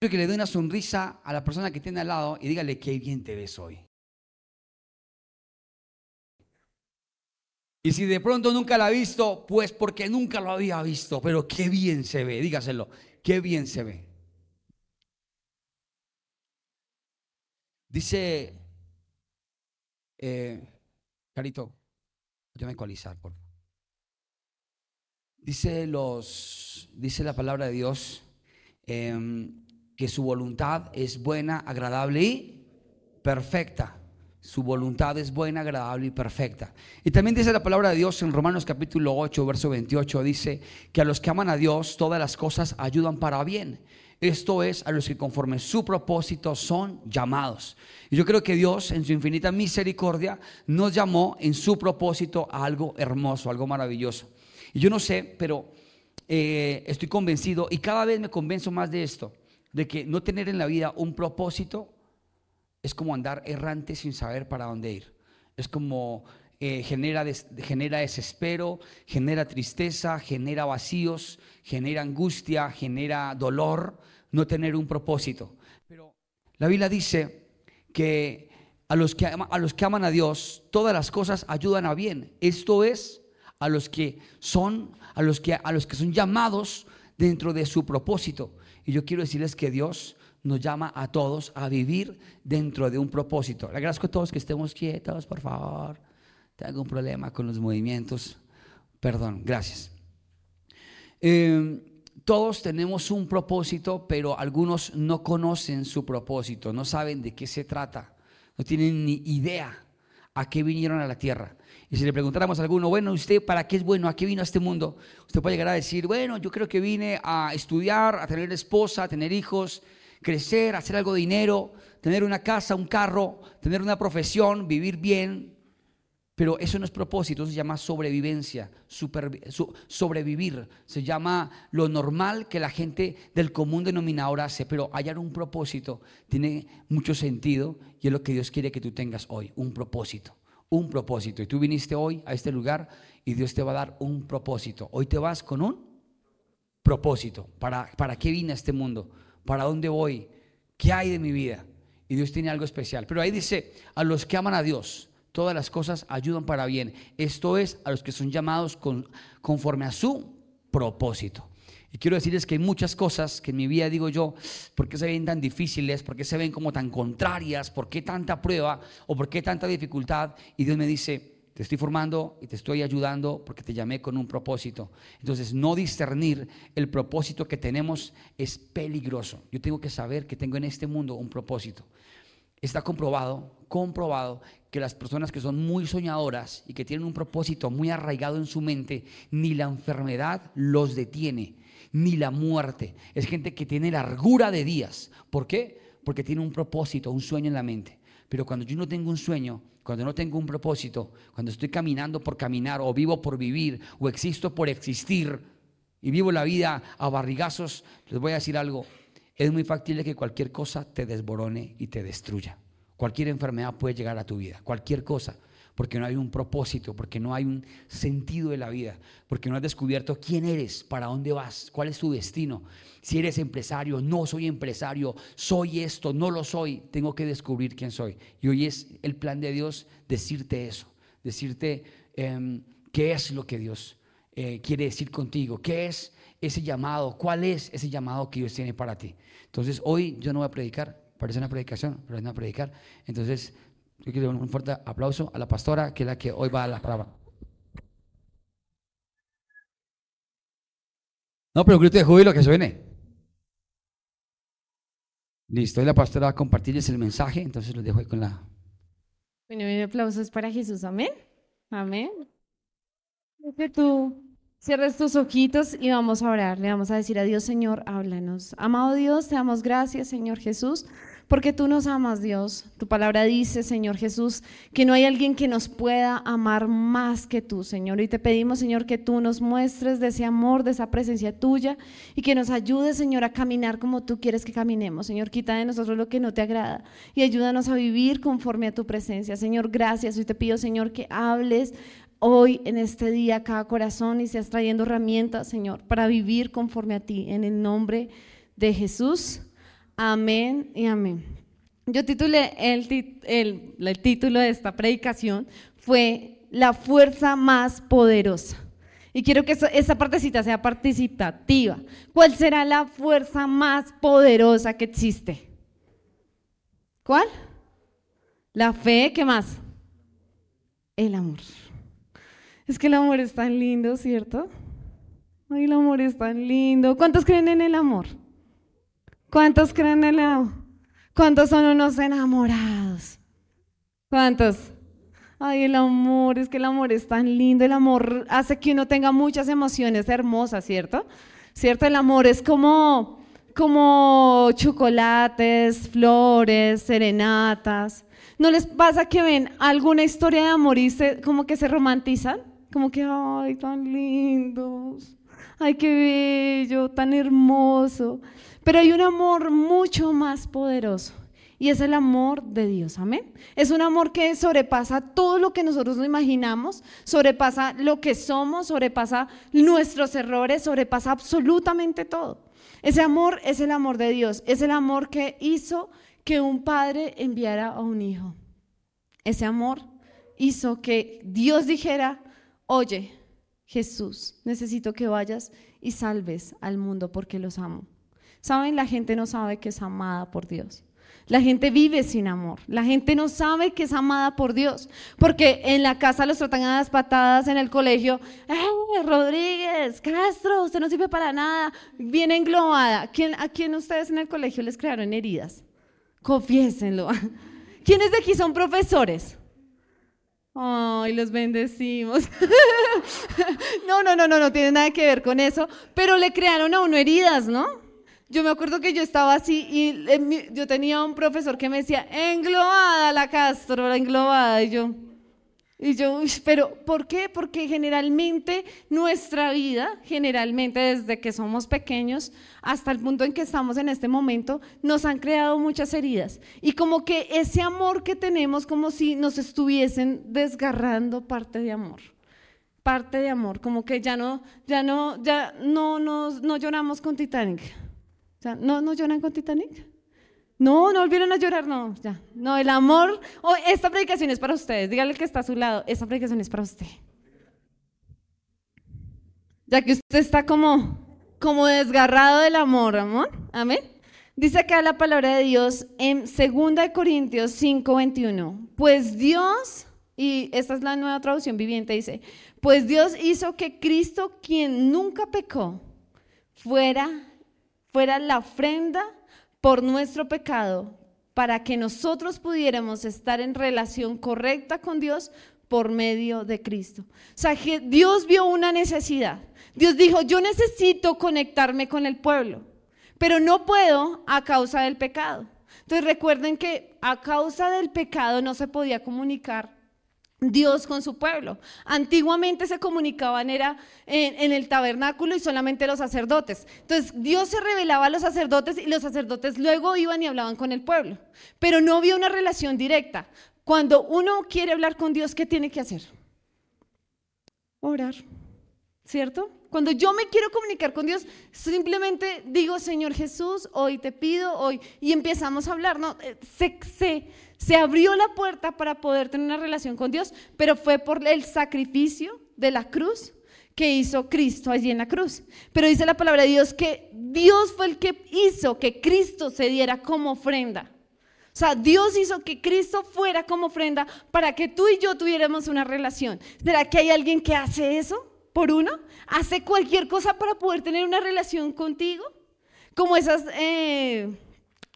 Quiero que le dé una sonrisa a la persona que tiene al lado y dígale qué bien te ves hoy. Y si de pronto nunca la ha visto, pues porque nunca lo había visto, pero qué bien se ve, dígaselo, qué bien se ve. Dice, eh, Carito, yo me ecualizar, por favor. Dice, los, dice la palabra de Dios em, que su voluntad es buena, agradable y perfecta. Su voluntad es buena, agradable y perfecta. Y también dice la palabra de Dios en Romanos capítulo 8, verso 28, dice que a los que aman a Dios todas las cosas ayudan para bien. Esto es a los que conforme su propósito son llamados. Y yo creo que Dios en su infinita misericordia nos llamó en su propósito a algo hermoso, algo maravilloso. Y yo no sé, pero eh, estoy convencido y cada vez me convenzo más de esto, de que no tener en la vida un propósito es como andar errante sin saber para dónde ir. Es como eh, genera, genera desespero, genera tristeza, genera vacíos, genera angustia, genera dolor, no tener un propósito. Pero la Biblia dice que a los que, a los que aman a Dios, todas las cosas ayudan a bien. Esto es a los que son, a los que, a los que son llamados dentro de su propósito. Y yo quiero decirles que Dios nos llama a todos a vivir dentro de un propósito. Le agradezco a todos que estemos quietos, por favor. Tengo un problema con los movimientos. Perdón, gracias. Em, todos tenemos un propósito, pero algunos no conocen su propósito, no saben de qué se trata, no tienen ni idea a qué vinieron a la tierra. Y si le preguntáramos a alguno, bueno, ¿usted para qué es bueno? ¿A qué vino a este mundo? Usted puede llegar a decir, bueno, yo creo que vine a estudiar, a tener esposa, a tener hijos, crecer, hacer algo de dinero, tener una casa, un carro, tener una profesión, vivir bien. Pero eso no es propósito, se llama sobrevivencia, sobrevivir. Se llama lo normal que la gente del común denominador hace. Pero hallar un propósito tiene mucho sentido y es lo que Dios quiere que tú tengas hoy, un propósito. Un propósito. Y tú viniste hoy a este lugar y Dios te va a dar un propósito. Hoy te vas con un propósito. ¿Para, para qué vine a este mundo? ¿Para dónde voy? ¿Qué hay de mi vida? Y Dios tiene algo especial. Pero ahí dice, a los que aman a Dios, todas las cosas ayudan para bien. Esto es a los que son llamados conforme a su propósito. Y quiero decirles que hay muchas cosas que en mi vida digo yo, ¿por qué se ven tan difíciles? ¿Por qué se ven como tan contrarias? ¿Por qué tanta prueba? ¿O por qué tanta dificultad? Y Dios me dice, te estoy formando y te estoy ayudando porque te llamé con un propósito. Entonces, no discernir el propósito que tenemos es peligroso. Yo tengo que saber que tengo en este mundo un propósito. Está comprobado, comprobado que las personas que son muy soñadoras y que tienen un propósito muy arraigado en su mente, ni la enfermedad los detiene, ni la muerte. Es gente que tiene largura de días. ¿Por qué? Porque tiene un propósito, un sueño en la mente. Pero cuando yo no tengo un sueño, cuando no tengo un propósito, cuando estoy caminando por caminar o vivo por vivir o existo por existir y vivo la vida a barrigazos, les voy a decir algo, es muy factible que cualquier cosa te desborone y te destruya. Cualquier enfermedad puede llegar a tu vida, cualquier cosa porque no hay un propósito, porque no hay un sentido de la vida, porque no has descubierto quién eres, para dónde vas, cuál es tu destino. Si eres empresario, no soy empresario, soy esto, no lo soy, tengo que descubrir quién soy. Y hoy es el plan de Dios decirte eso, decirte em, qué es lo que Dios eh, quiere decir contigo, qué es ese llamado, cuál es ese llamado que Dios tiene para ti. Entonces hoy yo no voy a predicar, parece una predicación, pero es una predicar. Entonces yo quiero un fuerte aplauso a la pastora, que es la que hoy va a la palabra. No, pero grito de júbilo que suene. Listo, hoy la pastora va a compartirles el mensaje, entonces los dejo ahí con la. Bueno, mi aplauso es para Jesús, amén. Amén. Que tú cierres tus ojitos y vamos a orar. Le vamos a decir a Dios, Señor, háblanos. Amado Dios, te damos gracias, Señor Jesús porque tú nos amas, Dios. Tu palabra dice, Señor Jesús, que no hay alguien que nos pueda amar más que tú, Señor. Y te pedimos, Señor, que tú nos muestres de ese amor, de esa presencia tuya y que nos ayudes, Señor, a caminar como tú quieres que caminemos. Señor, quita de nosotros lo que no te agrada y ayúdanos a vivir conforme a tu presencia. Señor, gracias. Hoy te pido, Señor, que hables hoy en este día cada corazón y seas trayendo herramientas, Señor, para vivir conforme a ti. En el nombre de Jesús. Amén y amén. Yo titulé el, el, el título de esta predicación fue La fuerza más poderosa. Y quiero que esa partecita sea participativa. ¿Cuál será la fuerza más poderosa que existe? ¿Cuál? La fe, ¿qué más? El amor. Es que el amor es tan lindo, ¿cierto? Ay, el amor es tan lindo. ¿Cuántos creen en el amor? ¿Cuántos creen en el? ¿Cuántos son unos enamorados? ¿Cuántos? Ay, el amor, es que el amor es tan lindo, el amor hace que uno tenga muchas emociones hermosas, ¿cierto? ¿Cierto? El amor es como, como chocolates, flores, serenatas. ¿No les pasa que ven alguna historia de amor y como que se romantizan? Como que, ay, tan lindos, ay, qué bello, tan hermoso. Pero hay un amor mucho más poderoso y es el amor de Dios, amén. Es un amor que sobrepasa todo lo que nosotros nos imaginamos, sobrepasa lo que somos, sobrepasa nuestros errores, sobrepasa absolutamente todo. Ese amor es el amor de Dios, es el amor que hizo que un padre enviara a un hijo. Ese amor hizo que Dios dijera, oye, Jesús, necesito que vayas y salves al mundo porque los amo. Saben, la gente no sabe que es amada por Dios. La gente vive sin amor. La gente no sabe que es amada por Dios. Porque en la casa los tratan a las patadas, en el colegio, ¡Eh, Rodríguez, Castro, usted no sirve para nada! Viene englobada. ¿Quién, ¿A quién ustedes en el colegio les crearon heridas? Confiésenlo. ¿Quiénes de aquí son profesores? Ay, los bendecimos. no, no, no, no, no tiene nada que ver con eso. Pero le crearon a uno heridas, ¿no? Yo me acuerdo que yo estaba así y yo tenía un profesor que me decía, englobada la Castro, la englobada. Y yo, y yo, pero ¿por qué? Porque generalmente nuestra vida, generalmente desde que somos pequeños hasta el punto en que estamos en este momento, nos han creado muchas heridas. Y como que ese amor que tenemos, como si nos estuviesen desgarrando parte de amor parte de amor, como que ya no, ya no, ya no, no, no lloramos con Titanic ¿no, ¿no lloran con Titanic? No, no volvieron a llorar, no, ya. No, el amor, oh, esta predicación es para ustedes. Dígale que está a su lado, esta predicación es para usted. Ya que usted está como, como desgarrado del amor, amor. Amén. Dice acá la palabra de Dios en 2 Corintios 5, 21. Pues Dios, y esta es la nueva traducción viviente, dice, pues Dios hizo que Cristo, quien nunca pecó, fuera fuera la ofrenda por nuestro pecado, para que nosotros pudiéramos estar en relación correcta con Dios por medio de Cristo. O sea, que Dios vio una necesidad. Dios dijo, yo necesito conectarme con el pueblo, pero no puedo a causa del pecado. Entonces recuerden que a causa del pecado no se podía comunicar Dios con su pueblo. Antiguamente se comunicaban era en, el tabernáculo y solamente los sacerdotes. Entonces Dios se revelaba a los sacerdotes y los sacerdotes luego iban y hablaban con el pueblo. Pero no había una relación directa. Cuando uno quiere hablar con Dios, ¿qué tiene que hacer? Orar, ¿cierto? Cuando yo me quiero comunicar con Dios, simplemente digo, Señor Jesús, hoy te pido, hoy, y empezamos a hablar, ¿no? Eh, se, se, se abrió la puerta para poder tener una relación con Dios, pero fue por el sacrificio de la cruz que hizo Cristo allí en la cruz. Pero dice la palabra de Dios que Dios fue el que hizo que Cristo se diera como ofrenda. O sea, Dios hizo que Cristo fuera como ofrenda para que tú y yo tuviéramos una relación. ¿Será que hay alguien que hace eso por uno? ¿Hace cualquier cosa para poder tener una relación contigo? Como esas... Eh,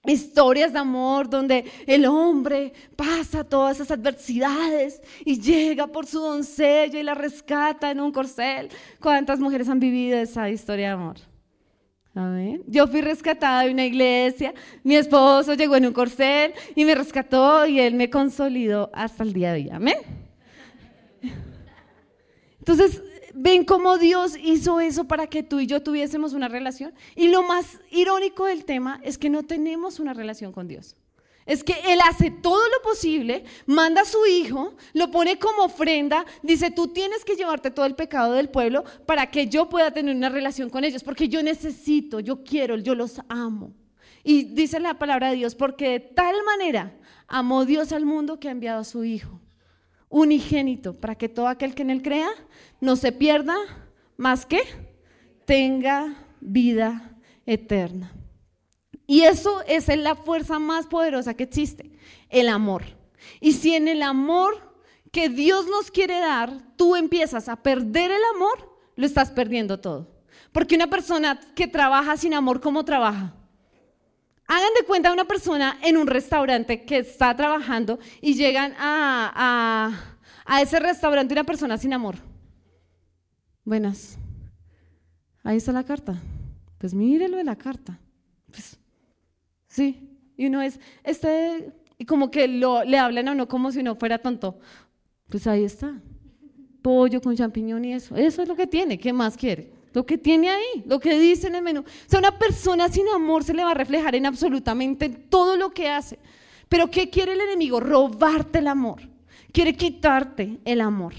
historias de amor donde el hombre pasa todas esas adversidades y llega por su doncella y la rescata en un corcel. ¿Cuántas mujeres han vivido esa historia de amor? Yo fui rescatada de una iglesia, mi esposo llegó en un corcel y me rescató y él me consolidó hasta el día de hoy. Amén. Entonces, ven cómo Dios hizo eso para que tú y yo tuviésemos una relación. Y lo más irónico del tema es que no tenemos una relación con Dios. Es que Él hace todo lo posible, manda a su hijo, lo pone como ofrenda, dice, tú tienes que llevarte todo el pecado del pueblo para que yo pueda tener una relación con ellos, porque yo necesito, yo quiero, yo los amo. Y dice la palabra de Dios, porque de tal manera amó Dios al mundo que ha enviado a su Hijo, unigénito, para que todo aquel que en él crea no se pierda, más que tenga vida eterna. Y eso es la fuerza más poderosa que existe, el amor. Y si en el amor que Dios nos quiere dar, tú empiezas a perder el amor, lo estás perdiendo todo. Porque una persona que trabaja sin amor, ¿cómo trabaja? Hagan de cuenta una persona en un restaurante que está trabajando y llegan a, a, ese restaurante una persona sin amor. Buenas. Ahí está la carta. Pues mírelo de la carta. Pues, sí. Y uno es, este, y como que lo, le hablan a uno como si uno fuera tonto. Pues ahí está. Pollo con champiñón y eso. Eso es lo que tiene. ¿Qué más quiere? Lo que tiene ahí, lo que dice en el menú. O sea, una persona sin amor se le va a reflejar en absolutamente todo lo que hace. Pero ¿qué quiere el enemigo? Robarte el amor. Quiere quitarte el amor.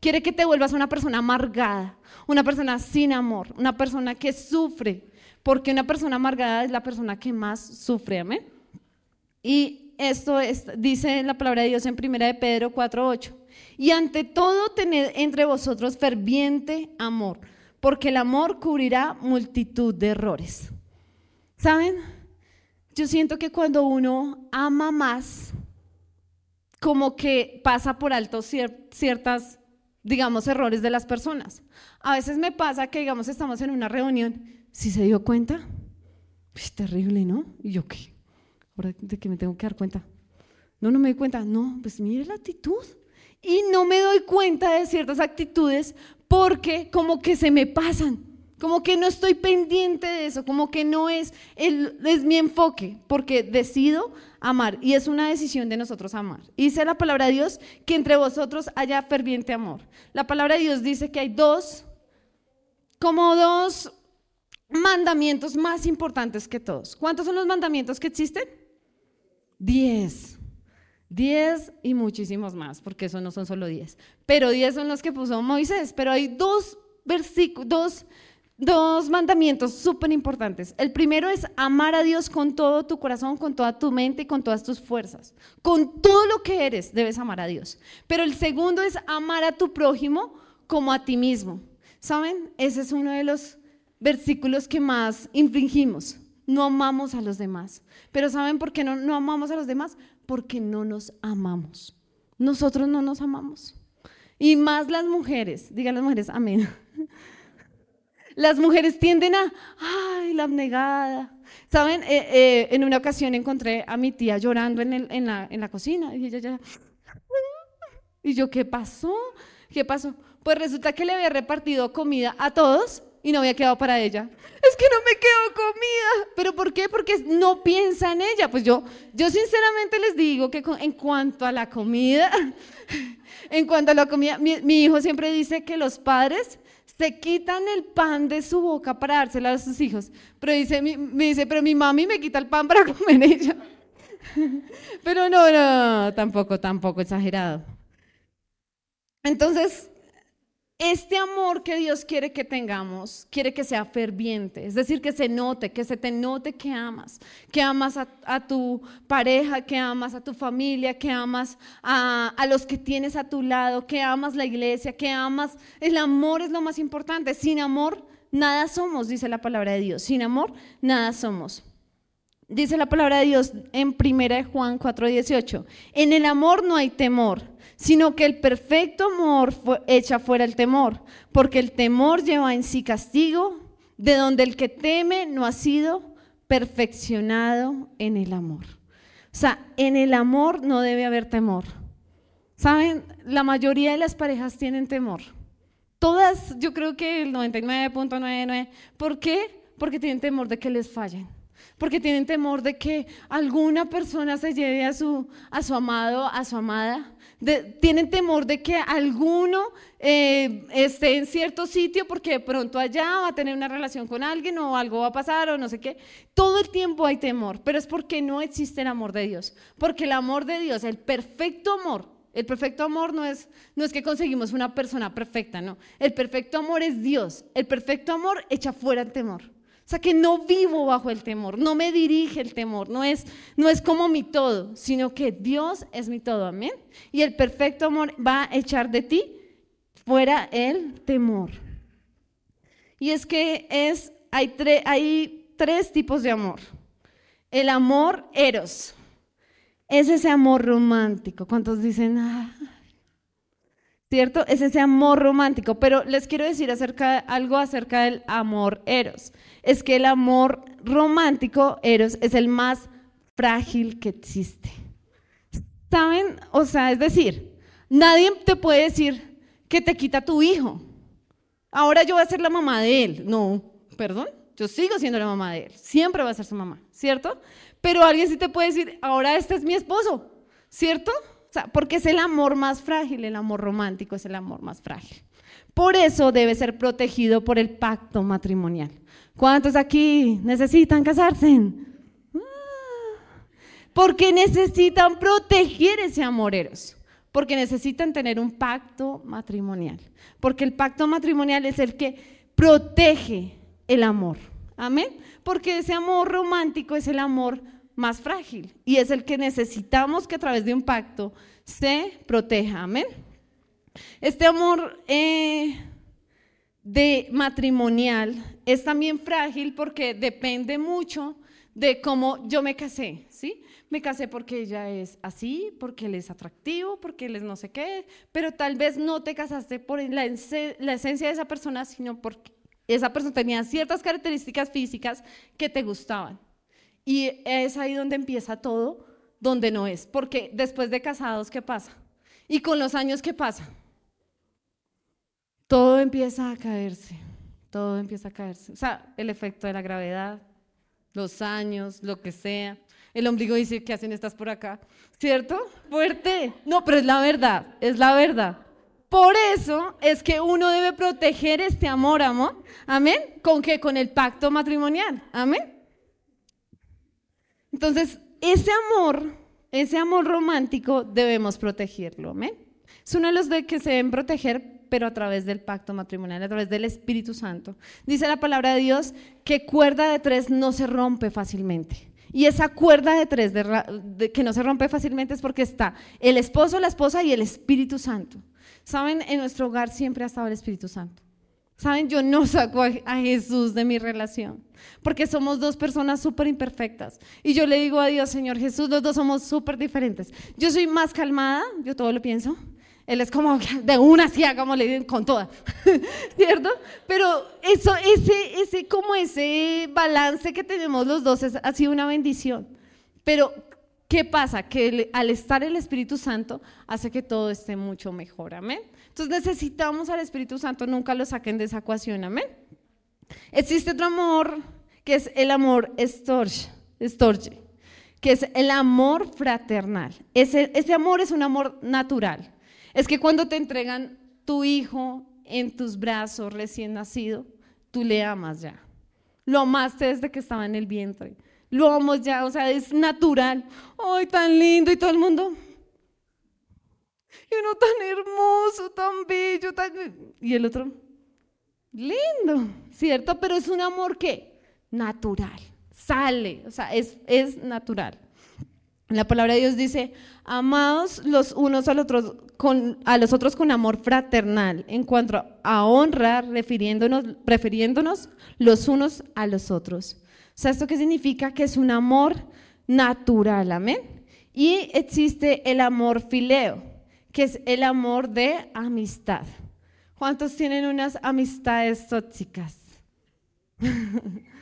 Quiere que te vuelvas una persona amargada, una persona sin amor, una persona que sufre. Porque una persona amargada es la persona que más sufre. Amén. Y esto es, dice la palabra de Dios en 1 de Pedro 4:8. Y ante todo tened entre vosotros ferviente amor porque el amor cubrirá multitud de errores. ¿Saben? Yo siento que cuando uno ama más, como que pasa por alto ciertas, digamos, errores de las personas. A veces me pasa que, digamos, estamos en una reunión, si se dio cuenta, es terrible, ¿no? Y yo, ¿qué? ¿Ahora de qué me tengo que dar cuenta? No, no me doy cuenta. No, pues mire la actitud. Y no me doy cuenta de ciertas actitudes porque como que se me pasan, como que no estoy pendiente de eso, como que no es, el, es mi enfoque, porque decido amar y es una decisión de nosotros amar. dice la palabra de Dios que entre vosotros haya ferviente amor. La palabra de Dios dice que hay dos, como dos mandamientos más importantes que todos. ¿Cuántos son los mandamientos que existen? Diez. Diez y muchísimos más, porque eso no son solo diez. Pero diez son los que puso Moisés. Pero hay dos versículos, dos, dos mandamientos súper importantes. El primero es amar a Dios con todo tu corazón, con toda tu mente y con todas tus fuerzas. Con todo lo que eres debes amar a Dios. Pero el segundo es amar a tu prójimo como a ti mismo. ¿Saben? Ese es uno de los versículos que más infringimos. No amamos a los demás. Pero ¿saben por qué no, no amamos a los demás? porque no nos amamos. Nosotros no nos amamos. Y más las mujeres, digan las mujeres, amén. Las mujeres tienden a, ay, la abnegada. Saben, eh, eh, en una ocasión encontré a mi tía llorando en, el, en, la, en la cocina y ella ya, y yo, ¿qué pasó? ¿Qué pasó? Pues resulta que le había repartido comida a todos y no había quedado para ella. Es que no me quedo comida. ¿Pero por qué? Porque no piensa en ella. Pues yo, yo sinceramente les digo que en cuanto a la comida, en cuanto a la comida, mi, hijo siempre dice que los padres se quitan el pan de su boca para dárselo a sus hijos. Pero dice, me dice, pero mi mami me quita el pan para comer ella. Pero no, no, tampoco, tampoco exagerado. Entonces, este amor que Dios quiere que tengamos, quiere que sea ferviente, es decir, que se note, que se te note que amas, que amas a, tu pareja, que amas a tu familia, que amas a, los que tienes a tu lado, que amas la iglesia, que amas, el amor es lo más importante, sin amor nada somos, dice la palabra de Dios, sin amor nada somos. Dice la palabra de Dios en 1 Juan 4:18, en el amor no hay temor sino que el perfecto amor echa fuera el temor, porque el temor lleva en sí castigo, de donde el que teme no ha sido perfeccionado en el amor. O sea, en el amor no debe haber temor. ¿Saben? La mayoría de las parejas tienen temor. Todas, yo creo que el 99.99. ¿Por qué? Porque tienen temor de que les fallen porque tienen temor de que alguna persona se lleve a su, a su amado, a su amada. Tienen temor de que alguno eh, esté en cierto sitio porque de pronto allá va a tener una relación con alguien o algo va a pasar o no sé qué. Todo el tiempo hay temor, pero es porque no existe el amor de Dios. Porque el amor de Dios, el perfecto amor, el perfecto amor no es, no es que conseguimos una persona perfecta, no. El perfecto amor es Dios. El perfecto amor echa fuera el temor. O sea, que no vivo bajo el temor, no me dirige el temor, no es, no es como mi todo, sino que Dios es mi todo, amén. Y el perfecto amor va a echar de ti fuera el temor. Y es que es, hay, hay tres tipos de amor. El amor eros, es ese amor romántico. ¿Cuántos dicen, ah, ¿cierto? Es ese amor romántico. Pero les quiero decir algo acerca del amor eros. Es que el amor romántico, eros, es el más frágil que existe. ¿Saben? O sea, es decir, nadie te puede decir que te quita tu hijo. Ahora yo voy a ser la mamá de él. No, perdón, yo sigo siendo la mamá de él. Siempre va a ser su mamá, ¿cierto? Pero alguien sí te puede decir, ahora este es mi esposo, ¿cierto? porque es el amor más frágil, el amor romántico es el amor más frágil. Por eso debe ser protegido por el pacto matrimonial. ¿Cuántos aquí necesitan casarse? Ah. Porque necesitan proteger ese amor eros. Porque necesitan tener un pacto matrimonial. Porque el pacto matrimonial es el que protege el amor. Amén. Porque ese amor romántico es el amor más frágil y es el que necesitamos que a través de un pacto se proteja. Amén. Este amor eh, de matrimonial es también frágil porque depende mucho de cómo yo me casé, ¿sí? Me casé porque ella es así, porque él es atractivo, porque él es no sé qué, pero tal vez no te casaste por la, la esencia de esa persona, sino porque esa persona tenía ciertas características físicas que te gustaban. Y es ahí donde empieza todo donde no es. Porque después de casados, ¿qué pasa? Y con los años, ¿qué pasa? Todo empieza a caerse, todo empieza a caerse. O sea, el efecto de la gravedad, los años, lo que sea. El ombligo dice, ¿qué hacen estas por acá? ¿Cierto? Fuerte. No, pero es la verdad, es la verdad. Por eso es que uno debe proteger este amor, amor. Amén. ¿Con qué? Con el pacto matrimonial. Amén. Entonces, ese amor, ese amor romántico, debemos protegerlo. ¿amén? Es uno de los de que se deben proteger, pero a través del pacto matrimonial, a través del Espíritu Santo. Dice la palabra de Dios que cuerda de tres no se rompe fácilmente. Y esa cuerda de tres que no se rompe fácilmente es porque está el esposo, la esposa y el Espíritu Santo. Saben, en nuestro hogar siempre ha estado el Espíritu Santo. Saben, yo no saco a Jesús de mi relación porque somos dos personas súper imperfectas. Y yo le digo a Dios, Señor Jesús, los dos somos súper diferentes. Yo soy más calmada, yo todo lo pienso. Él es como de una así, como le dicen, con toda, ¿cierto? Pero eso, ese, ese, como ese balance que tenemos los dos es, ha sido una bendición. Pero, ¿qué pasa? Que al estar el Espíritu Santo hace que todo esté mucho mejor, ¿amén? Entonces necesitamos al Espíritu Santo, nunca lo saquen de esa ecuación, ¿amén? Existe otro amor que es el amor estorge, que es el amor fraternal. Ese, ese amor es un amor natural. Es que cuando te entregan tu hijo en tus brazos recién nacido, tú le amas ya. Lo amaste desde que estaba en el vientre. Lo amo ya, o sea, es natural. ¡Ay, tan lindo! Y todo el mundo. Y uno tan hermoso, tan bello, tan... Y el otro, lindo, ¿cierto? Pero es un amor que natural, sale, o sea, es, es natural. La palabra de Dios dice, amados los unos a los, otros con, amor fraternal, en cuanto a honra, refiriéndonos, los unos a los otros. O sea, ¿esto qué significa? Que es un amor natural, amén. Y existe el amor fileo, que es el amor de amistad. ¿Cuántos tienen unas amistades tóxicas?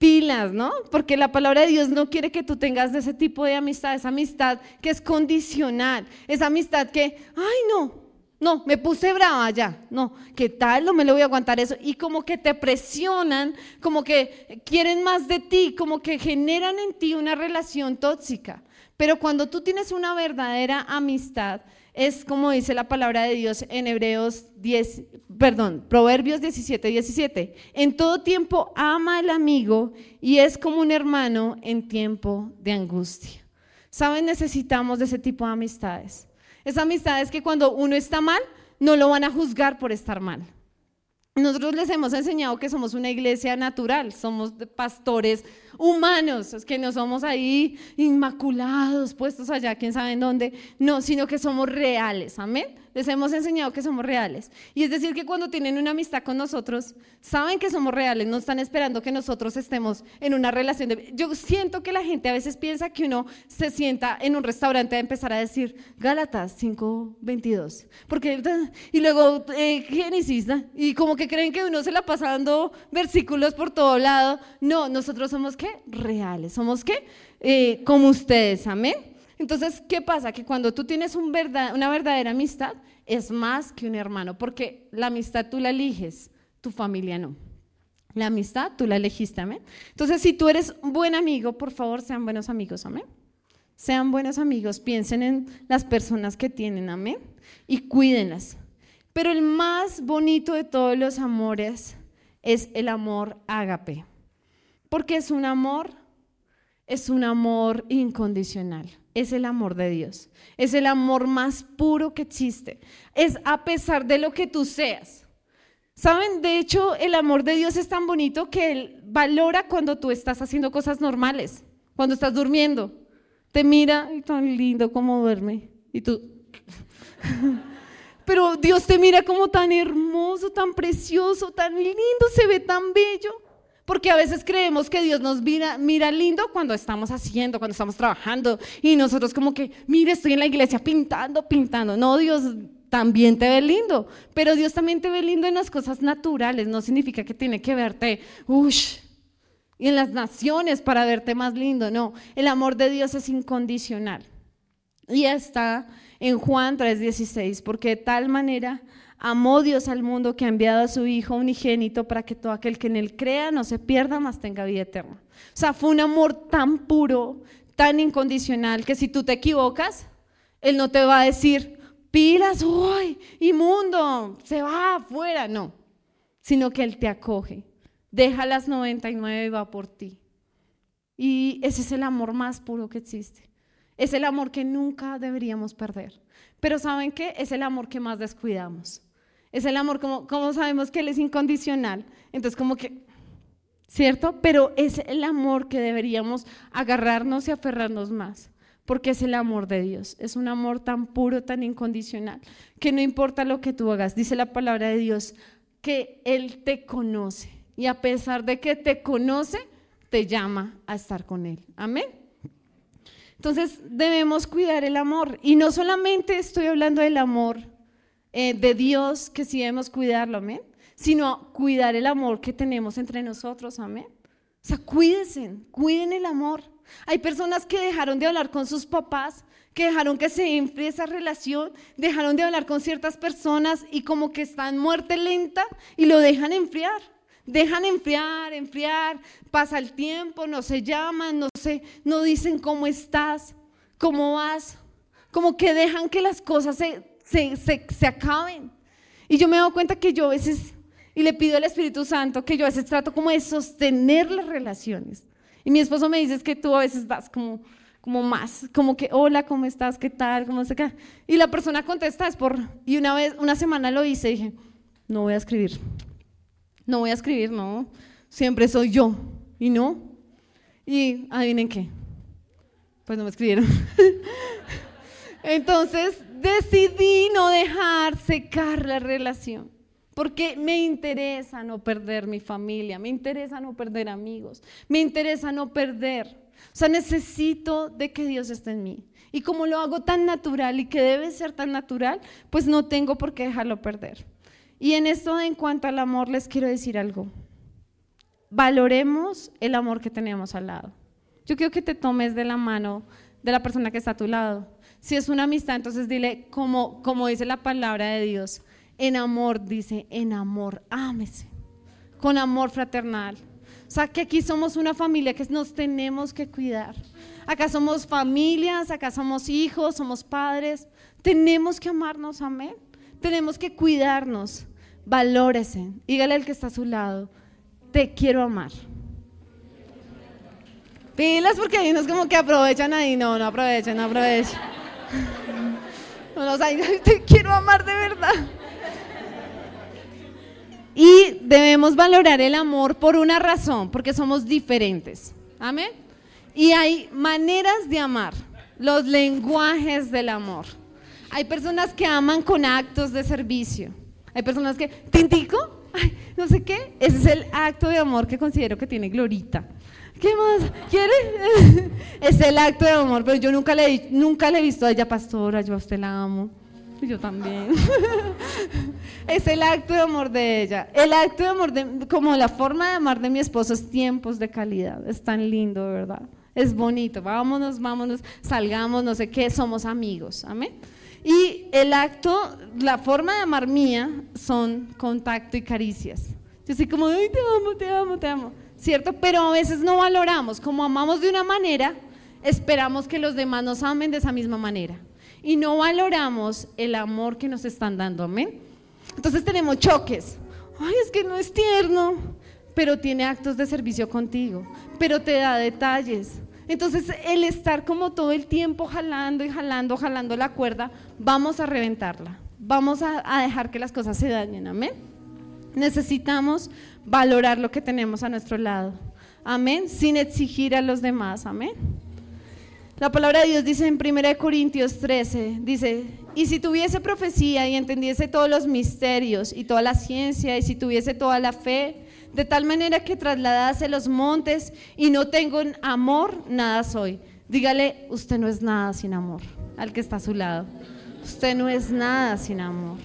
pilas, ¿no? Porque la palabra de Dios no quiere que tú tengas ese tipo de amistad, esa amistad que es condicional, esa amistad que, ay, no, no, me puse brava ya, no, ¿qué tal? No me lo voy a aguantar eso. Y como que te presionan, como que quieren más de ti, como que generan en ti una relación tóxica. Pero cuando tú tienes una verdadera amistad, es como dice la palabra de Dios en Hebreos 10, perdón, Proverbios 17, 17. En todo tiempo ama al amigo y es como un hermano en tiempo de angustia. ¿Saben? Necesitamos ese tipo de amistades. Esas amistades que cuando uno está mal, no lo van a juzgar por estar mal. nosotros les hemos enseñado que somos una iglesia natural, somos pastores humanos, que no somos ahí inmaculados, puestos allá, quién sabe en dónde, no, sino que somos reales, amén. Les hemos enseñado que somos reales. Y es decir, que cuando tienen una amistad con nosotros, saben que somos reales, no están esperando que nosotros estemos en una relación de... Yo siento que la gente a veces piensa que uno se sienta en un restaurante a empezar a decir Gálatas 5.22, porque... Y luego eh, Génesis, y como que creen que uno se la pasa dando versículos por todo lado. No, nosotros somos qué? Reales. ¿Somos qué? Eh, como ustedes, amén. Entonces, ¿qué pasa? Que cuando tú tienes una verdadera amistad, es más que un hermano, porque la amistad tú la eliges, tu familia no. La amistad tú la elegiste, amén. Entonces, si tú eres buen amigo, por favor, sean buenos amigos, amén. Sean buenos amigos, piensen en las personas que tienen, amén, y cuídenlas. Pero el más bonito de todos los amores es el amor ágape. Porque es un amor, es un amor incondicional. Es el amor de Dios. Es el amor más puro que existe. Es a pesar de lo que tú seas. Saben, de hecho, el amor de Dios es tan bonito que Él valora cuando tú estás haciendo cosas normales, cuando estás durmiendo. Te mira y tan lindo como duerme. Y tú... Pero Dios te mira como tan hermoso, tan precioso, tan lindo, se ve tan bello. Porque a veces creemos que Dios nos mira, lindo cuando estamos haciendo, cuando estamos trabajando. Y nosotros como que, mire, estoy en la iglesia pintando, pintando. No, Dios también te ve lindo. Pero Dios también te ve lindo en las cosas naturales. No significa que tiene que verte, uff, en las naciones para verte más lindo. No, el amor de Dios es incondicional. Y está en Juan 3:16, porque de tal manera Amó Dios al mundo que ha enviado a su Hijo unigénito para que todo aquel que en él crea no se pierda, más tenga vida eterna. O sea, fue un amor tan puro, tan incondicional, que si tú te equivocas, Él no te va a decir, pilas, uy, inmundo, se va afuera, no, sino que Él te acoge, deja las 99 y va por ti. Y ese es el amor más puro que existe. Es el amor que nunca deberíamos perder. Pero ¿saben qué? Es el amor que más descuidamos. Es el amor, como, como sabemos que Él es incondicional. Entonces, como que, ¿cierto? Pero es el amor que deberíamos agarrarnos y aferrarnos más. Porque es el amor de Dios. Es un amor tan puro, tan incondicional, que no importa lo que tú hagas. Dice la palabra de Dios que Él te conoce. Y a pesar de que te conoce, te llama a estar con Él. Amén. Entonces debemos cuidar el amor. Y no solamente estoy hablando del amor eh, de Dios que sí debemos cuidarlo, amén, sino cuidar el amor que tenemos entre nosotros, amén. O sea, cuídense, cuiden el amor. Hay personas que dejaron de hablar con sus papás, que dejaron que se enfríe esa relación, dejaron de hablar con ciertas personas y como que están muerte lenta y lo dejan enfriar. Dejan enfriar, enfriar, pasa el tiempo, no se llaman, no, se, no dicen cómo estás, cómo vas, como que dejan que las cosas se, se, acaben. Y yo me doy cuenta que yo a veces, y le pido al Espíritu Santo, que yo a veces trato como de sostener las relaciones. Y mi esposo me dice es que tú a veces vas como, como más, como que, hola, ¿cómo estás? ¿Qué tal? ¿Cómo se qué? Y la persona contesta, es por, y una vez, una semana lo hice, dije, no voy a escribir, no voy a escribir, no, siempre soy yo, y no. Y adivinen qué, pues no me escribieron. Entonces decidí no dejar secar la relación. Porque me interesa no perder mi familia, me interesa no perder amigos, me interesa no perder. O sea, necesito de que Dios esté en mí. Y como lo hago tan natural y que debe ser tan natural, pues no tengo por qué dejarlo perder. Y en esto en cuanto al amor les quiero decir algo. Valoremos el amor que tenemos al lado. Yo quiero que te tomes de la mano de la persona que está a tu lado si es una amistad, entonces dile, como, como dice la palabra de Dios, en amor, dice, en amor, ámese, con amor fraternal. O sea, que aquí somos una familia que nos tenemos que cuidar. Acá somos familias, acá somos hijos, somos padres. Tenemos que amarnos, amén. Tenemos que cuidarnos. Valórese. Dígale al que está a su lado, te quiero amar. Pilas porque hay unos como que aprovechan ahí. No, no aprovechen, no aprovechen. No, te quiero amar de verdad. Y debemos valorar el amor por una razón, porque somos diferentes. Amén. Y hay maneras de amar, los lenguajes del amor. Hay personas que aman con actos de servicio. Hay personas que, tintico, no sé qué, ese es el acto de amor que considero que tiene Glorita. ¿Qué más? ¿Quiere? es el acto de amor, pero yo nunca le, nunca le he visto a ella, pastora, yo a usted la amo. Yo también. es el acto de amor de ella. El acto de amor, de, como la forma de amar de mi esposo es tiempos de calidad. Es tan lindo, ¿verdad? Es bonito. Vámonos, vámonos, salgamos, no sé qué, somos amigos. Amén. Y el acto, la forma de amar mía son contacto y caricias. Yo soy como, te amo, te amo, te amo. ¿Cierto? Pero a veces no valoramos. Como amamos de una manera, esperamos que los demás nos amen de esa misma manera. Y no valoramos el amor que nos están dando. Amén. Entonces tenemos choques. Ay, es que no es tierno, pero tiene actos de servicio contigo, pero te da detalles, entonces, el estar como todo el tiempo jalando y jalando, jalando la cuerda, vamos a reventarla. Vamos a, dejar que las cosas se dañen. Amén. Necesitamos valorar lo que tenemos a nuestro lado. Amén. Sin exigir a los demás. Amén. La palabra de Dios dice en 1 Corintios 13, dice, y si tuviese profecía y entendiese todos los misterios y toda la ciencia y si tuviese toda la fe, de tal manera que trasladase los montes y no tengo amor, nada soy. Dígale, usted no es nada sin amor al que está a su lado. Usted no es nada sin amor.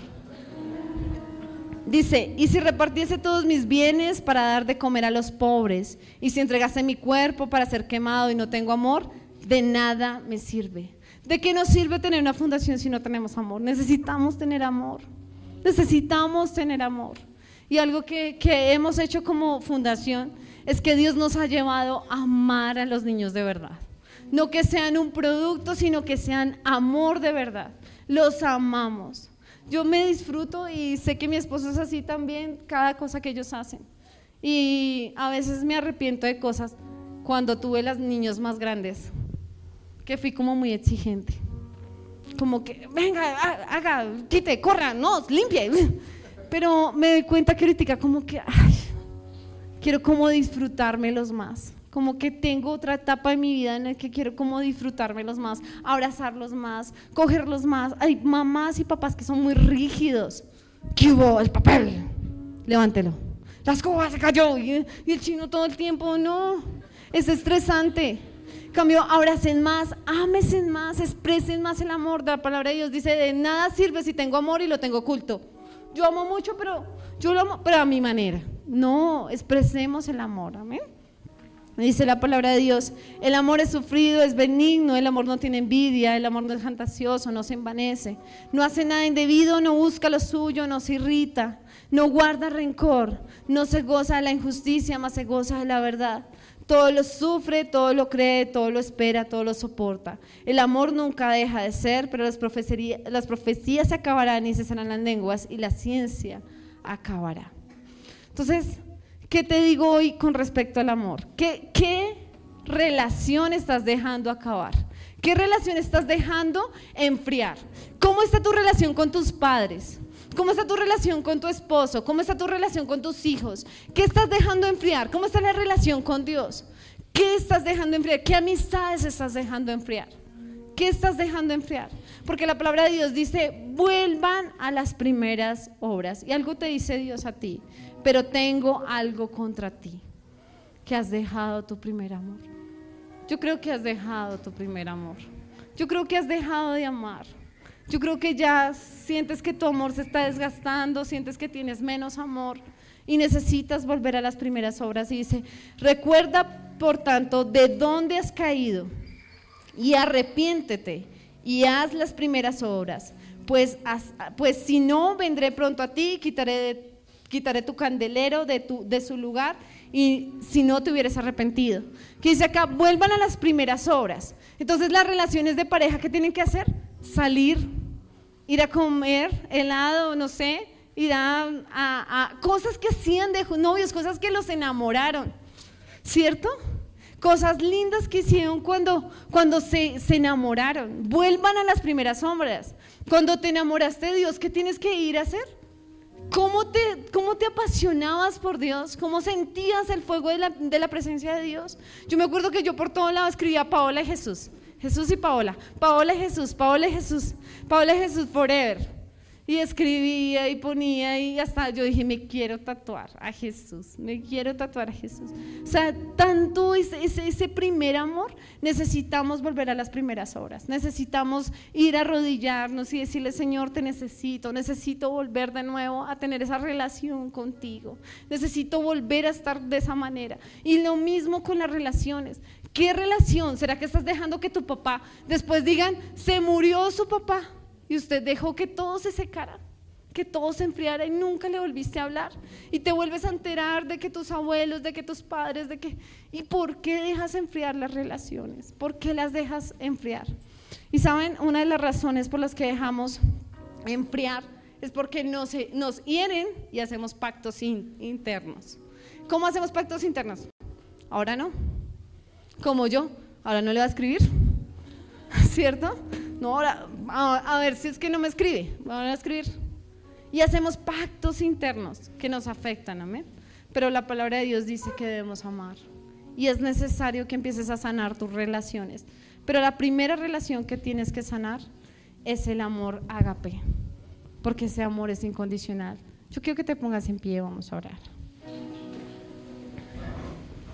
Dice, y si repartiese todos mis bienes para dar de comer a los pobres, y si entregase mi cuerpo para ser quemado y no tengo amor, de nada me sirve. ¿De qué nos sirve tener una fundación si no tenemos amor? Necesitamos tener amor. Necesitamos tener amor. Y algo que, hemos hecho como fundación es que Dios nos ha llevado a amar a los niños de verdad. No que sean un producto, sino que sean amor de verdad. Los amamos. Yo me disfruto y sé que mi esposo es así también, cada cosa que ellos hacen. Y a veces me arrepiento de cosas cuando tuve los niños más grandes, que fui como muy exigente. Como que, venga, haga, quite, corra, no, limpie. Pero me doy cuenta que ahorita como que, ay, quiero como disfrutármelos más. Como que tengo otra etapa de mi vida en la que quiero como disfrutármelos más, abrazarlos más, cogerlos más. Hay mamás y papás que son muy rígidos. ¿Qué hubo? El papel. Levántelo. La escoba se cayó. Y, el chino todo el tiempo, no. Es estresante. Cambio, abracen más, ámesen más, expresen más el amor. La palabra de Dios dice, de nada sirve si tengo amor y lo tengo oculto yo amo mucho, pero yo lo amo, pero a mi manera. No, expresemos el amor, amén. Dice la palabra de Dios, el amor es sufrido, es benigno, el amor no tiene envidia, el amor no es fantasioso, no se envanece, no hace nada indebido, no busca lo suyo, no se irrita, no guarda rencor, no se goza de la injusticia, más se goza de la verdad. Todo lo sufre, todo lo cree, todo lo espera, todo lo soporta. El amor nunca deja de ser, pero las, profecías, las profecías se acabarán y cesarán las lenguas y la ciencia acabará. Entonces, ¿qué te digo hoy con respecto al amor? ¿Qué, relación estás dejando acabar? ¿Qué relación estás dejando enfriar? ¿Cómo está tu relación con tus padres? ¿Cómo está tu relación con tu esposo? ¿Cómo está tu relación con tus hijos? ¿Qué estás dejando enfriar? ¿Cómo está la relación con Dios? ¿Qué estás dejando enfriar? ¿Qué amistades estás dejando enfriar? ¿Qué estás dejando enfriar? Porque la palabra de Dios dice, vuelvan a las primeras obras. Y algo te dice Dios a ti, pero tengo algo contra ti, que has dejado tu primer amor. Yo creo que has dejado tu primer amor. Yo creo que has dejado de amar. Yo creo que ya sientes que tu amor se está desgastando, sientes que tienes menos amor y necesitas volver a las primeras obras. Y dice, recuerda por tanto de dónde has caído y arrepiéntete y haz las primeras obras. Pues, pues si no, vendré pronto a ti, quitaré, quitaré tu candelero de, tu, de su lugar y si no te hubieras arrepentido. Que dice acá, vuelvan a las primeras obras. Entonces las relaciones de pareja, ¿qué tienen que hacer? salir, ir a comer helado, no sé, ir a, cosas que hacían de novios, cosas que los enamoraron, ¿cierto? Cosas lindas que hicieron cuando, cuando se, se enamoraron. Vuelvan a las primeras sombras. Cuando te enamoraste de Dios, ¿qué tienes que ir a hacer? ¿Cómo te, ¿Cómo te apasionabas por Dios? ¿Cómo sentías el fuego de la, de la presencia de Dios? Yo me acuerdo que yo por todo lado escribía Paola y Jesús. Jesús y Paola. Paola y Jesús, Paola y Jesús. Paola y Jesús forever. Y escribía y ponía y hasta yo dije, me quiero tatuar a Jesús, me quiero tatuar a Jesús. O sea, tanto ese, ese, primer amor, necesitamos volver a las primeras horas, necesitamos ir a arrodillarnos y decirle, Señor, te necesito, necesito volver de nuevo a tener esa relación contigo, necesito volver a estar de esa manera. Y lo mismo con las relaciones. ¿Qué relación será que estás dejando que tu papá después digan, se murió su papá? Y usted dejó que todo se secara, que todo se enfriara y nunca le volviste a hablar. Y te vuelves a enterar de que tus abuelos, de que tus padres, de que... ¿Y por qué dejas enfriar las relaciones? ¿Por qué las dejas enfriar? Y saben, una de las razones por las que dejamos enfriar es porque nos, nos hieren y hacemos pactos internos. ¿Cómo hacemos pactos internos? Ahora no. Como yo, ahora no le va a escribir. ¿Cierto? No, ahora, a, ver si es que no me escribe, van a escribir. Y hacemos pactos internos que nos afectan, amén. Pero la palabra de Dios dice que debemos amar. Y es necesario que empieces a sanar tus relaciones. Pero la primera relación que tienes que sanar es el amor ágape. Porque ese amor es incondicional. Yo quiero que te pongas en pie, vamos a orar.